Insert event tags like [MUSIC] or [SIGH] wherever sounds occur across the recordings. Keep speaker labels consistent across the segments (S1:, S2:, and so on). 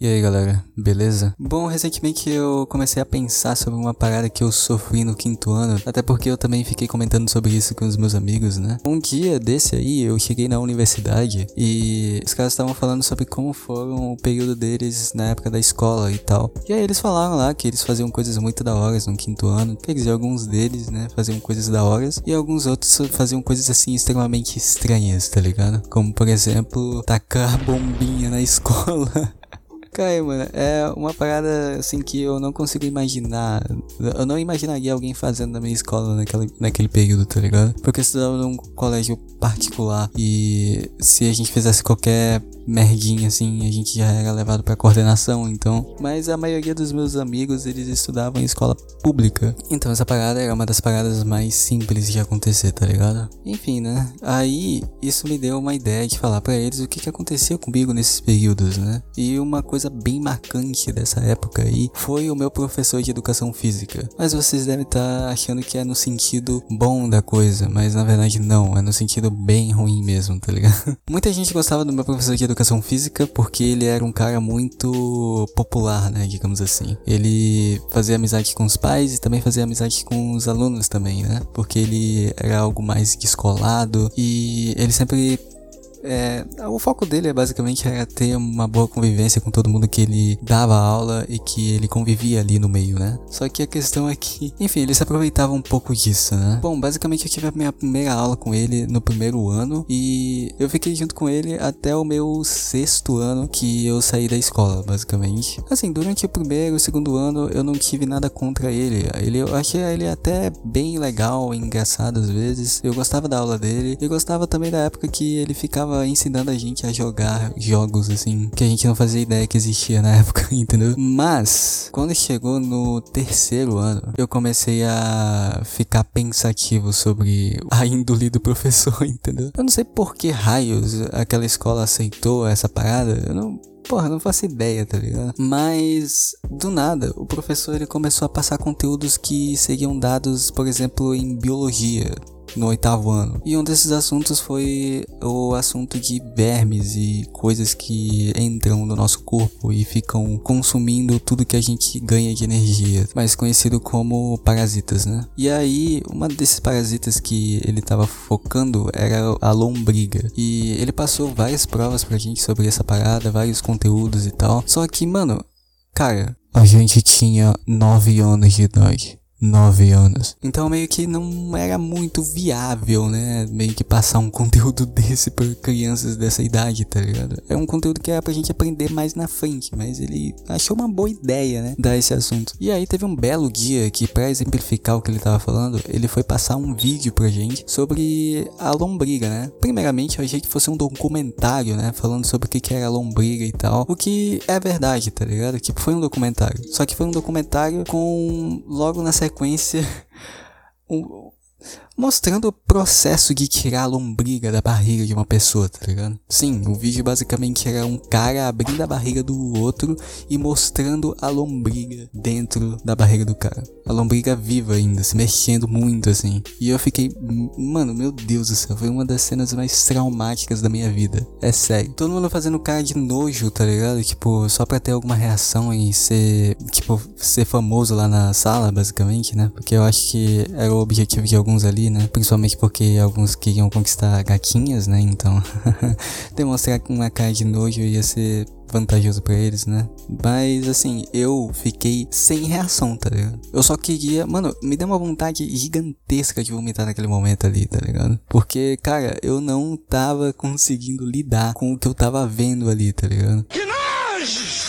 S1: E aí galera, beleza? Bom, recentemente eu comecei a pensar sobre uma parada que eu sofri no quinto ano, até porque eu também fiquei comentando sobre isso com os meus amigos, né? Um dia desse aí eu cheguei na universidade e os caras estavam falando sobre como foram o período deles na época da escola e tal. E aí eles falaram lá que eles faziam coisas muito da hora no quinto ano, quer dizer, alguns deles, né, faziam coisas da hora e alguns outros faziam coisas assim extremamente estranhas, tá ligado? Como por exemplo, tacar bombinha na [LAUGHS] escola. Mano, é uma parada assim que eu não consigo imaginar. Eu não imaginaria alguém fazendo na minha escola naquela, naquele período, tá ligado? Porque eu estudava num colégio particular e se a gente fizesse qualquer merdinha assim, a gente já era levado pra coordenação, então. Mas a maioria dos meus amigos, eles estudavam em escola pública. Então essa parada era uma das paradas mais simples de acontecer, tá ligado? Enfim, né? Aí isso me deu uma ideia de falar para eles o que que acontecia comigo nesses períodos, né? E uma coisa bem marcante dessa época aí foi o meu professor de educação física. Mas vocês devem estar tá achando que é no sentido bom da coisa, mas na verdade não, é no sentido bem ruim mesmo, tá ligado? [LAUGHS] Muita gente gostava do meu professor de educação física porque ele era um cara muito popular, né, digamos assim. Ele fazia amizade com os pais e também fazia amizade com os alunos também, né? Porque ele era algo mais descolado e ele sempre é, o foco dele é basicamente era ter uma boa convivência com todo mundo que ele dava aula e que ele convivia ali no meio, né? Só que a questão é que, enfim, ele se aproveitava um pouco disso, né? Bom, basicamente eu tive a minha primeira aula com ele no primeiro ano e eu fiquei junto com ele até o meu sexto ano que eu saí da escola, basicamente. Assim, durante o primeiro e segundo ano eu não tive nada contra ele. Ele eu achei ele até bem legal, engraçado às vezes. Eu gostava da aula dele. Eu gostava também da época que ele ficava tava ensinando a gente a jogar jogos assim que a gente não fazia ideia que existia na [LAUGHS] época, entendeu? Mas quando chegou no terceiro ano, eu comecei a ficar pensativo sobre a índole do professor, [LAUGHS] entendeu? Eu não sei por que raios aquela escola aceitou essa parada. Eu não Porra, não faço ideia, tá ligado? Mas, do nada, o professor ele começou a passar conteúdos que seriam dados, por exemplo, em biologia no oitavo ano. E um desses assuntos foi o assunto de vermes e coisas que entram no nosso corpo e ficam consumindo tudo que a gente ganha de energia, mais conhecido como parasitas, né? E aí, uma desses parasitas que ele tava focando era a lombriga. E ele passou várias provas pra gente sobre essa parada, vários conteúdos e tal. Só que, mano, cara, a gente tinha 9 anos de idade. 9 anos. Então meio que não era muito viável, né? Meio que passar um conteúdo [LAUGHS] desse para crianças dessa idade, tá ligado? É um conteúdo que era pra gente aprender mais na frente, mas ele achou uma boa ideia, né? Dar esse assunto. E aí teve um belo dia que, para exemplificar o que ele tava falando, ele foi passar um vídeo pra gente sobre a lombriga, né? Primeiramente eu achei que fosse um documentário, né? Falando sobre o que era a lombriga e tal. O que é verdade, tá ligado? Tipo, foi um documentário. Só que foi um documentário com logo na sequência [LAUGHS] mostrando o processo de tirar a lombriga da barriga de uma pessoa, tá ligado? Sim, o vídeo basicamente era um cara abrindo a barriga do outro e mostrando a lombriga dentro da barriga do cara. A lombriga viva ainda, se mexendo muito assim. E eu fiquei, mano, meu Deus do céu, foi uma das cenas mais traumáticas da minha vida. É sério. Todo mundo fazendo cara de nojo, tá ligado? Tipo, só pra ter alguma reação e ser, tipo, ser famoso lá na sala, basicamente, né? Porque eu acho que era o objetivo de alguns ali né? Principalmente porque alguns queriam conquistar gatinhas, né? Então, [LAUGHS] demonstrar uma cara de nojo ia ser vantajoso para eles, né? Mas assim, eu fiquei sem reação, tá ligado? Eu só queria, mano, me deu uma vontade gigantesca de vomitar naquele momento ali, tá ligado? Porque, cara, eu não tava conseguindo lidar com o que eu tava vendo ali, tá ligado? Que nojo!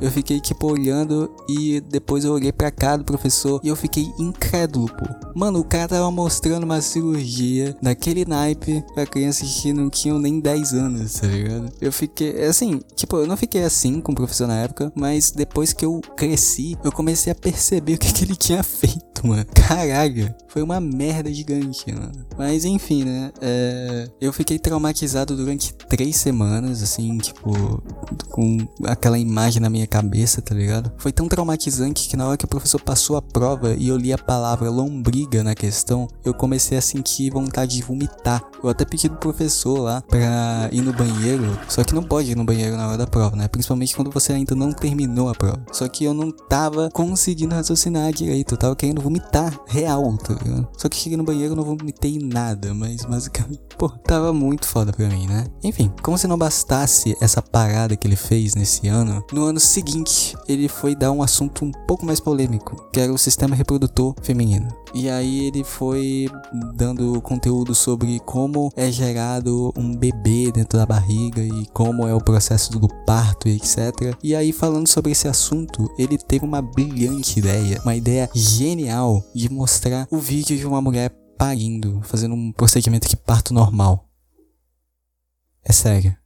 S1: Eu fiquei tipo olhando e depois eu olhei pra cá do professor e eu fiquei incrédulo, pô. Mano, o cara tava mostrando uma cirurgia daquele naipe pra crianças que não tinham nem 10 anos, tá ligado? Eu fiquei, assim, tipo, eu não fiquei assim com o professor na época, mas depois que eu cresci, eu comecei a perceber [LAUGHS] o que, que ele tinha feito, mano. Caralho, foi uma merda gigante, mano. Mas enfim, né? É, eu fiquei traumatizado durante três semanas, assim, tipo, com aquela imagem na minha minha cabeça, tá ligado? Foi tão traumatizante que na hora que o professor passou a prova e eu li a palavra lombriga na questão, eu comecei a sentir vontade de vomitar. Eu até pedi pro professor lá pra ir no banheiro, só que não pode ir no banheiro na hora da prova, né? Principalmente quando você ainda não terminou a prova. Só que eu não tava conseguindo raciocinar direito, eu tava querendo vomitar real, tá ligado? Só que cheguei no banheiro não vomitei nada, mas basicamente, [LAUGHS] pô, tava muito foda pra mim, né? Enfim, como se não bastasse essa parada que ele fez nesse ano, no ano seguinte ele foi dar um assunto um pouco mais polêmico, que era o sistema reprodutor feminino. E aí ele foi dando conteúdo sobre como é gerado um bebê dentro da barriga e como é o processo do parto e etc. E aí falando sobre esse assunto, ele teve uma brilhante ideia, uma ideia genial de mostrar o vídeo de uma mulher parindo, fazendo um procedimento de parto normal. É sério.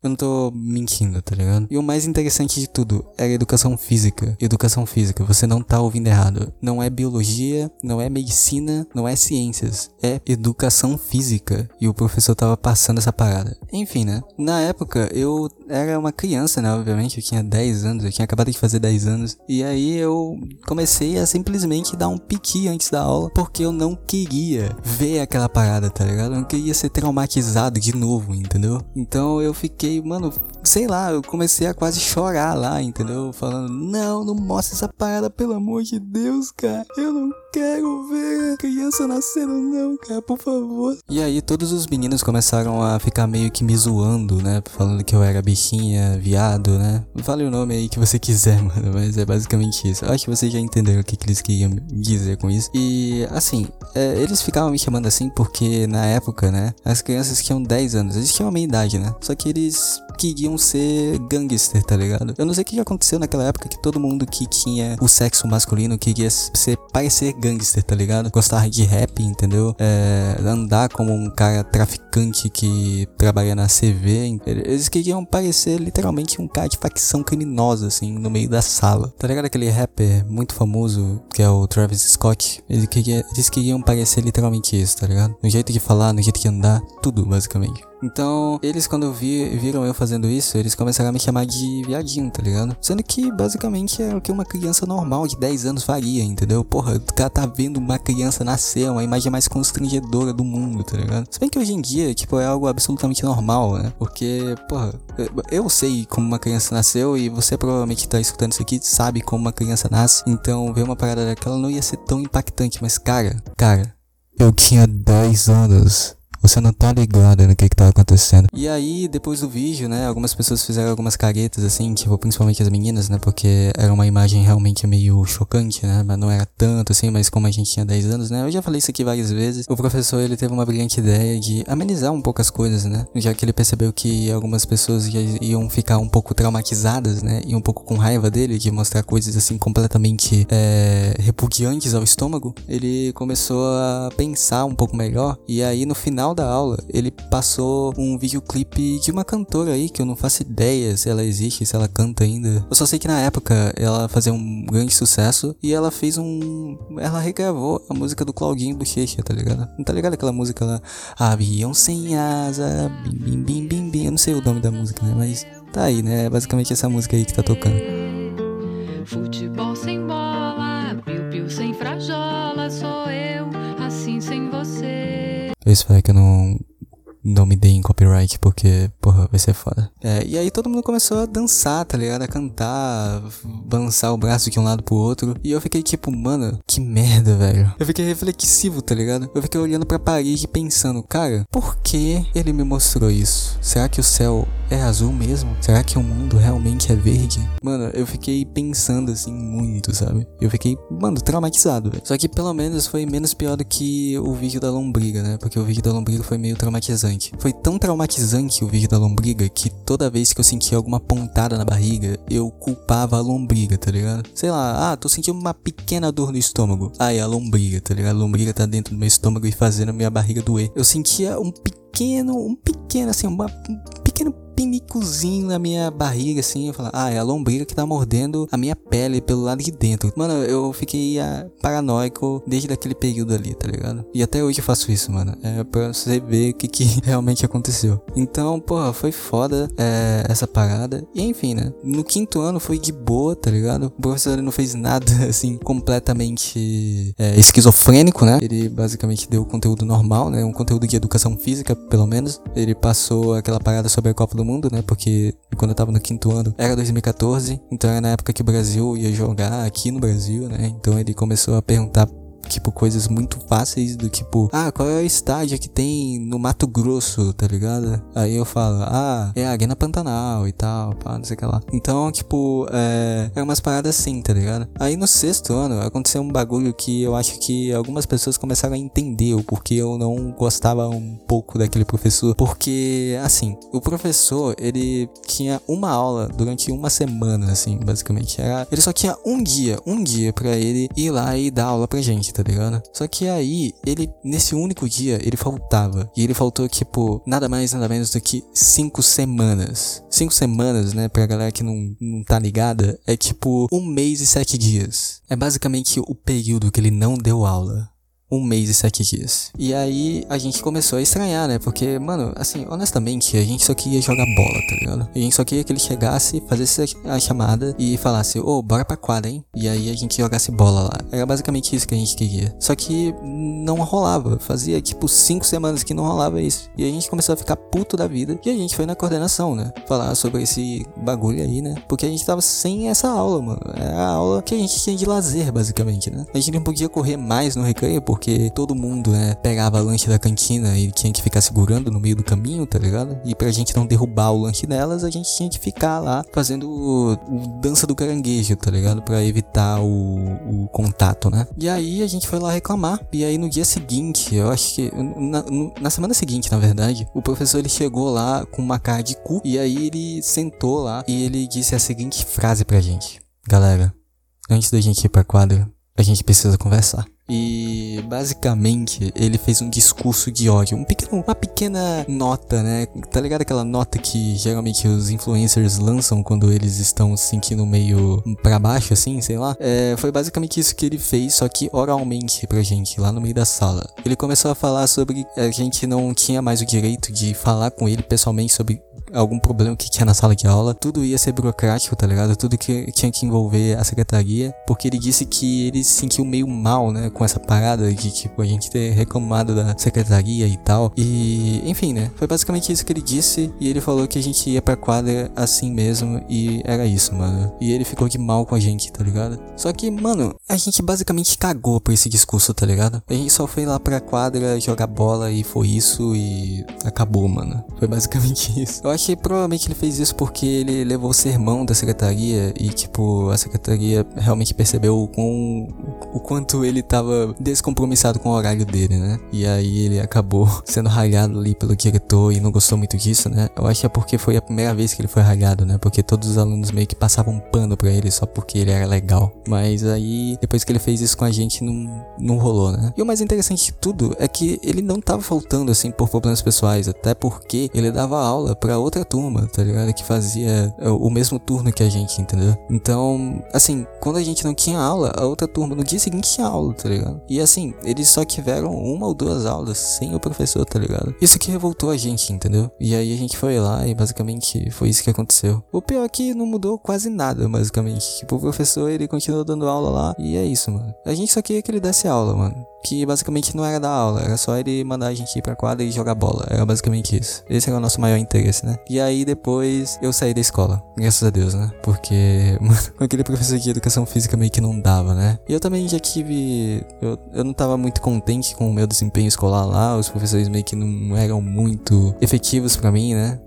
S1: Eu não tô mentindo, tá ligado? E o mais interessante de tudo era educação física. Educação física, você não tá ouvindo errado. Não é biologia, não é medicina, não é ciências. É educação física. E o professor tava passando essa parada. Enfim, né? Na época, eu era uma criança, né? Obviamente, eu tinha 10 anos, eu tinha acabado de fazer 10 anos. E aí eu comecei a simplesmente dar um piqui antes da aula, porque eu não queria ver aquela parada, tá ligado? Eu não queria ser traumatizado de novo, entendeu? Então eu fiquei fiquei, mano, sei lá, eu comecei a quase chorar lá, entendeu? Falando, não, não mostra essa parada, pelo amor de Deus, cara. Eu não quero ver criança nascendo, não, cara, por favor. E aí todos os meninos começaram a ficar meio que me zoando, né? Falando que eu era bichinha, viado, né? Fale o nome aí que você quiser, [LAUGHS] mano, mas é basicamente isso. Eu acho que vocês já entenderam o que, que eles queriam dizer com isso. E assim, é, eles ficavam me chamando assim porque na época, né? As crianças tinham 10 anos, eles tinham a minha idade, né? Só que eles queriam ser gangster, tá ligado? Eu não sei o que aconteceu naquela época que todo mundo que tinha o sexo masculino queria ser, parecer gangster, tá ligado? Gostar de rap, entendeu? É, andar como um cara traficante que trabalha na CV. Eles queriam parecer literalmente um cara de facção criminosa, assim, no meio da sala. Tá ligado aquele rapper muito famoso que é o Travis Scott? Ele queria, eles queriam parecer literalmente isso, tá ligado? No jeito de falar, no jeito de andar, tudo basicamente. Então, eles quando vi, viram eu fazendo isso, eles começaram a me chamar de viadinho, tá ligado? Sendo que basicamente é o que uma criança normal de 10 anos faria, entendeu? Porra, o cara tá vendo uma criança nascer, uma imagem mais constrangedora do mundo, tá ligado? Se bem que hoje em dia, tipo, é algo absolutamente normal, né? Porque, porra, eu sei como uma criança nasceu e você provavelmente tá escutando isso aqui sabe como uma criança nasce. Então, ver uma parada daquela não ia ser tão impactante, mas cara, cara, eu tinha 10 anos. Você não tá ligado no que que tá acontecendo. E aí, depois do vídeo, né, algumas pessoas fizeram algumas caretas, assim, tipo, principalmente as meninas, né, porque era uma imagem realmente meio chocante, né, mas não era tanto, assim, mas como a gente tinha 10 anos, né, eu já falei isso aqui várias vezes, o professor, ele teve uma brilhante ideia de amenizar um pouco as coisas, né, já que ele percebeu que algumas pessoas iam ficar um pouco traumatizadas, né, e um pouco com raiva dele, de mostrar coisas, assim, completamente é, repugnantes ao estômago, ele começou a pensar um pouco melhor, e aí, no final final da aula, ele passou um videoclipe de uma cantora aí que eu não faço ideia se ela existe, se ela canta ainda. Eu só sei que na época ela fazia um grande sucesso e ela fez um. Ela regravou a música do Claudinho Bochecha, tá ligado? Não tá ligado aquela música lá? Avião sem asa, bim bim bim bim bim. Eu não sei o nome da música, né? Mas tá aí, né? É basicamente essa música aí que tá tocando. Futebol sem bola, piu-piu sem frajola, Eu espero que eu não não me deem copyright, porque, porra, vai ser foda. É, e aí todo mundo começou a dançar, tá ligado? A cantar, balançar o braço de um lado pro outro. E eu fiquei tipo, mano, que merda, velho. Eu fiquei reflexivo, tá ligado? Eu fiquei olhando pra parede pensando, cara, por que ele me mostrou isso? Será que o céu é azul mesmo? Será que o mundo realmente é verde? Mano, eu fiquei pensando assim muito, sabe? Eu fiquei, mano, traumatizado, velho. Só que pelo menos foi menos pior do que o vídeo da lombriga, né? Porque o vídeo da lombriga foi meio traumatizante. Foi tão traumatizante o vídeo da lombriga que toda vez que eu sentia alguma pontada na barriga, eu culpava a lombriga, tá ligado? Sei lá, ah, tô sentindo uma pequena dor no estômago. Ah, é a lombriga, tá ligado? A lombriga tá dentro do meu estômago e fazendo minha barriga doer. Eu sentia um pequeno, um pequeno, assim, uma, um pinicozinho na minha barriga, assim. Eu falava, ah, é a lombriga que tá mordendo a minha pele pelo lado de dentro. Mano, eu fiquei ah, paranoico desde aquele período ali, tá ligado? E até hoje eu faço isso, mano. É pra você ver o que, que [LAUGHS] realmente aconteceu. Então, porra, foi foda é, essa parada. E enfim, né? No quinto ano foi de boa, tá ligado? O professor não fez nada, [LAUGHS] assim, completamente é, esquizofrênico, né? Ele basicamente deu conteúdo normal, né? Um conteúdo de educação física, pelo menos. Ele passou aquela parada sobre a Copa do Mundo, né? Porque quando eu tava no quinto ano era 2014, então era na época que o Brasil ia jogar aqui no Brasil, né? Então ele começou a perguntar tipo, coisas muito fáceis do tipo, ah, qual é o estádio que tem no Mato Grosso, tá ligado? Aí eu falo, ah, é a Arena Pantanal e tal, pá, não sei o que lá. Então, tipo, é, é umas paradas assim, tá ligado? Aí no sexto ano aconteceu um bagulho que eu acho que algumas pessoas começaram a entender o porquê eu não gostava um pouco daquele professor. Porque, assim, o professor, ele tinha uma aula durante uma semana, assim, basicamente. Era, ele só tinha um dia, um dia para ele ir lá e dar aula pra gente, tá ligado? Só que aí, ele, nesse único dia, ele faltava. E ele faltou, tipo, nada mais, nada menos do que cinco semanas. Cinco semanas, né, pra galera que não, não tá ligada, é tipo um mês e sete dias. É basicamente o período que ele não deu aula um mês e sete dias. E aí a gente começou a estranhar, né? Porque, mano, assim, honestamente, a gente só queria jogar bola, tá ligado? A gente só queria que ele chegasse, fazesse a chamada e falasse, ô, oh, bora pra quadra, hein? E aí a gente jogasse bola lá. Era basicamente isso que a gente queria. Só que não rolava. Fazia tipo cinco semanas que não rolava isso. E a gente começou a ficar puto da vida. E a gente foi na coordenação, né? Falar sobre esse bagulho aí, né? Porque a gente tava sem essa aula, mano. Era a aula que a gente tinha de lazer, basicamente, né? A gente não podia correr mais no recreio, porque todo mundo, né, pegava lanche da cantina e tinha que ficar segurando no meio do caminho, tá ligado? E pra gente não derrubar o lanche delas, a gente tinha que ficar lá fazendo o, o dança do caranguejo, tá ligado? Pra evitar o, o, contato, né? E aí a gente foi lá reclamar. E aí no dia seguinte, eu acho que. Na, na semana seguinte, na verdade, o professor ele chegou lá com uma cara de cu. E aí ele sentou lá e ele disse a seguinte frase pra gente: Galera, antes da gente ir pra quadra, a gente precisa conversar. E basicamente ele fez um discurso de ódio, um pequeno, uma pequena nota, né? Tá ligado aquela nota que geralmente os influencers lançam quando eles estão se sentindo meio para baixo, assim, sei lá? É, foi basicamente isso que ele fez, só que oralmente pra gente, lá no meio da sala. Ele começou a falar sobre a gente não tinha mais o direito de falar com ele pessoalmente sobre algum problema que tinha na sala de aula, tudo ia ser burocrático, tá ligado? Tudo que tinha que envolver a secretaria, porque ele disse que ele se sentiu meio mal, né, com essa parada de tipo a gente ter reclamado da secretaria e tal. E, enfim, né? Foi basicamente isso que ele disse e ele falou que a gente ia pra quadra assim mesmo e era isso, mano. E ele ficou de mal com a gente, tá ligado? Só que, mano, a gente basicamente cagou por esse discurso, tá ligado? A gente só foi lá pra quadra jogar bola e foi isso e acabou, mano. Foi basicamente [LAUGHS] isso. Eu que provavelmente ele fez isso porque ele levou o sermão da secretaria e, tipo, a secretaria realmente percebeu o, quão, o quanto ele tava descompromissado com o horário dele, né? E aí ele acabou [LAUGHS] sendo ralhado ali pelo diretor e não gostou muito disso, né? Eu acho que é porque foi a primeira vez que ele foi ralhado, né? Porque todos os alunos meio que passavam pano pra ele só porque ele era legal. Mas aí, depois que ele fez isso com a gente, não, não rolou, né? E o mais interessante de tudo é que ele não tava faltando, assim, por problemas pessoais, até porque ele dava aula pra outra turma, tá ligado? Que fazia é, o mesmo turno que a gente, entendeu? Então, assim, quando a gente não tinha aula, a outra turma no dia seguinte tinha aula, tá ligado? E assim, eles só tiveram uma ou duas aulas sem o professor, tá ligado? Isso que revoltou a gente, entendeu? E aí a gente foi lá e basicamente foi isso que aconteceu. O pior é que não mudou quase nada, basicamente. Tipo, o professor ele continuou dando aula lá e é isso, mano. A gente só queria que ele desse aula, mano que basicamente não era da aula, era só ele mandar a gente ir pra quadra e jogar bola. Era basicamente isso. Esse era o nosso maior interesse, né? E aí depois eu saí da escola, graças a Deus, né? Porque, [LAUGHS] mano, aquele professor de educação física meio que não dava, né? E eu também já tive. Eu, eu não tava muito contente com o meu desempenho escolar lá, os professores meio que não eram muito efetivos para mim, né?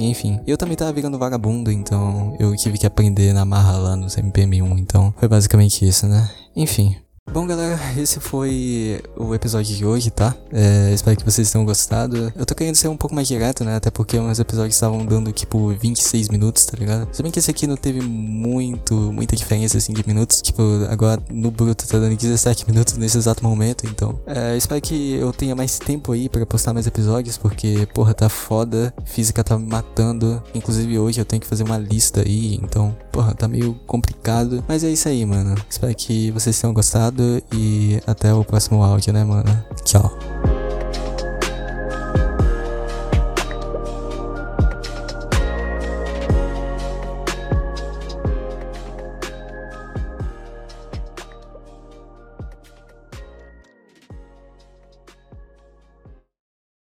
S1: Enfim, eu também tava virando vagabundo, então eu tive que aprender na marra lá no CMPM1, então foi basicamente isso, né? Enfim, Bom, galera, esse foi o episódio de hoje, tá? É, espero que vocês tenham gostado. Eu tô querendo ser um pouco mais direto, né? Até porque meus episódios estavam dando, tipo, 26 minutos, tá ligado? Se bem que esse aqui não teve muito, muita diferença, assim, de minutos. Tipo, agora no bruto tá dando 17 minutos nesse exato momento, então. É, espero que eu tenha mais tempo aí pra postar mais episódios, porque, porra, tá foda. Física tá me matando. Inclusive hoje eu tenho que fazer uma lista aí, então, porra, tá meio complicado. Mas é isso aí, mano. Espero que vocês tenham gostado e até o próximo áudio, né, mano? Tchau.